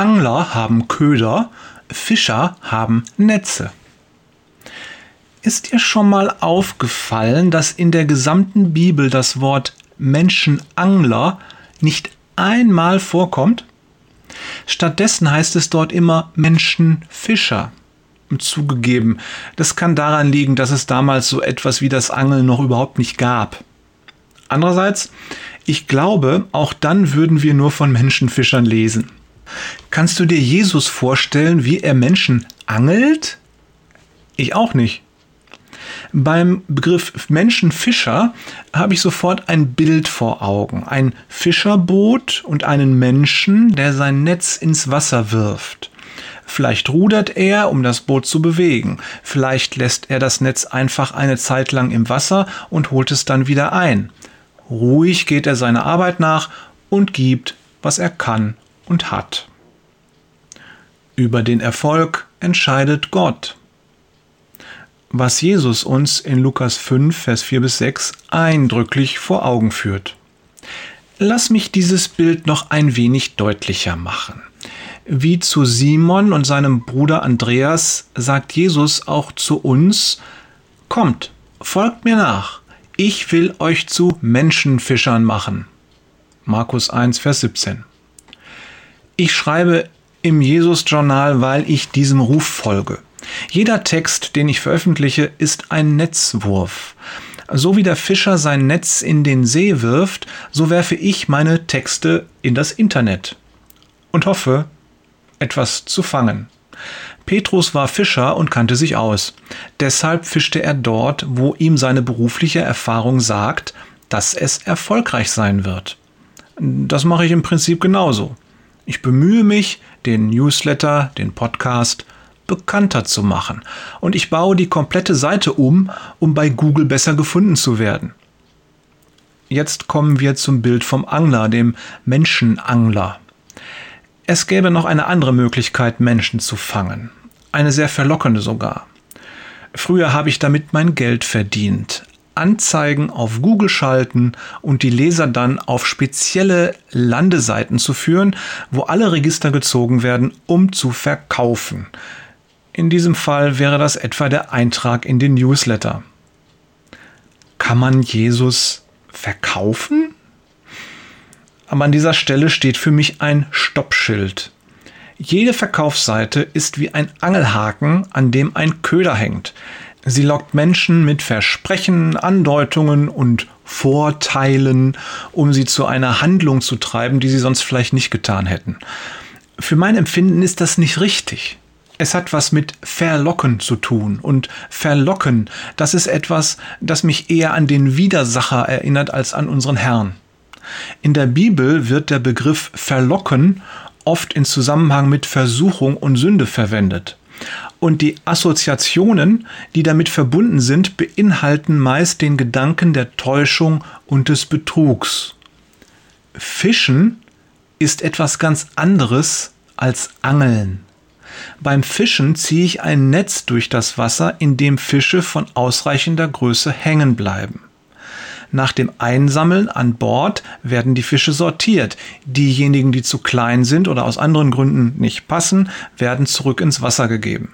Angler haben Köder, Fischer haben Netze. Ist dir schon mal aufgefallen, dass in der gesamten Bibel das Wort Menschenangler nicht einmal vorkommt? Stattdessen heißt es dort immer Menschenfischer. Zugegeben, das kann daran liegen, dass es damals so etwas wie das Angeln noch überhaupt nicht gab. Andererseits, ich glaube, auch dann würden wir nur von Menschenfischern lesen. Kannst du dir Jesus vorstellen, wie er Menschen angelt? Ich auch nicht. Beim Begriff Menschenfischer habe ich sofort ein Bild vor Augen. Ein Fischerboot und einen Menschen, der sein Netz ins Wasser wirft. Vielleicht rudert er, um das Boot zu bewegen. Vielleicht lässt er das Netz einfach eine Zeit lang im Wasser und holt es dann wieder ein. Ruhig geht er seiner Arbeit nach und gibt, was er kann und hat. Über den Erfolg entscheidet Gott was Jesus uns in Lukas 5, Vers 4 bis 6 eindrücklich vor Augen führt. Lass mich dieses Bild noch ein wenig deutlicher machen. Wie zu Simon und seinem Bruder Andreas sagt Jesus auch zu uns, Kommt, folgt mir nach, ich will euch zu Menschenfischern machen. Markus 1, Vers 17. Ich schreibe im Jesus-Journal, weil ich diesem Ruf folge. Jeder Text, den ich veröffentliche, ist ein Netzwurf. So wie der Fischer sein Netz in den See wirft, so werfe ich meine Texte in das Internet und hoffe, etwas zu fangen. Petrus war Fischer und kannte sich aus. Deshalb fischte er dort, wo ihm seine berufliche Erfahrung sagt, dass es erfolgreich sein wird. Das mache ich im Prinzip genauso. Ich bemühe mich, den Newsletter, den Podcast bekannter zu machen. Und ich baue die komplette Seite um, um bei Google besser gefunden zu werden. Jetzt kommen wir zum Bild vom Angler, dem Menschenangler. Es gäbe noch eine andere Möglichkeit, Menschen zu fangen. Eine sehr verlockende sogar. Früher habe ich damit mein Geld verdient. Anzeigen auf Google schalten und die Leser dann auf spezielle Landeseiten zu führen, wo alle Register gezogen werden, um zu verkaufen. In diesem Fall wäre das etwa der Eintrag in den Newsletter. Kann man Jesus verkaufen? Aber an dieser Stelle steht für mich ein Stoppschild. Jede Verkaufsseite ist wie ein Angelhaken, an dem ein Köder hängt. Sie lockt Menschen mit Versprechen, Andeutungen und Vorteilen, um sie zu einer Handlung zu treiben, die sie sonst vielleicht nicht getan hätten. Für mein Empfinden ist das nicht richtig. Es hat was mit Verlocken zu tun. Und Verlocken, das ist etwas, das mich eher an den Widersacher erinnert als an unseren Herrn. In der Bibel wird der Begriff Verlocken oft in Zusammenhang mit Versuchung und Sünde verwendet. Und die Assoziationen, die damit verbunden sind, beinhalten meist den Gedanken der Täuschung und des Betrugs. Fischen ist etwas ganz anderes als Angeln. Beim Fischen ziehe ich ein Netz durch das Wasser, in dem Fische von ausreichender Größe hängen bleiben. Nach dem Einsammeln an Bord werden die Fische sortiert. Diejenigen, die zu klein sind oder aus anderen Gründen nicht passen, werden zurück ins Wasser gegeben.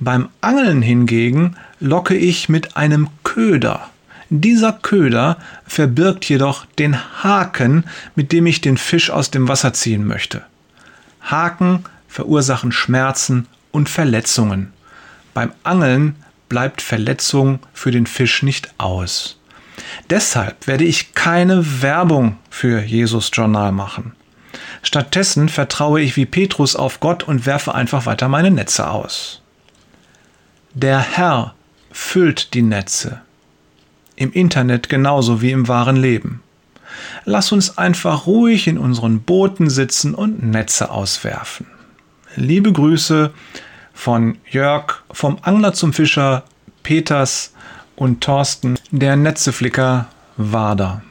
Beim Angeln hingegen locke ich mit einem Köder. Dieser Köder verbirgt jedoch den Haken, mit dem ich den Fisch aus dem Wasser ziehen möchte. Haken verursachen Schmerzen und Verletzungen. Beim Angeln bleibt Verletzung für den Fisch nicht aus. Deshalb werde ich keine Werbung für Jesus Journal machen. Stattdessen vertraue ich wie Petrus auf Gott und werfe einfach weiter meine Netze aus. Der Herr füllt die Netze. Im Internet genauso wie im wahren Leben. Lass uns einfach ruhig in unseren Booten sitzen und Netze auswerfen. Liebe Grüße von Jörg, vom Angler zum Fischer, Peters und Thorsten, der Netzeflicker Wader.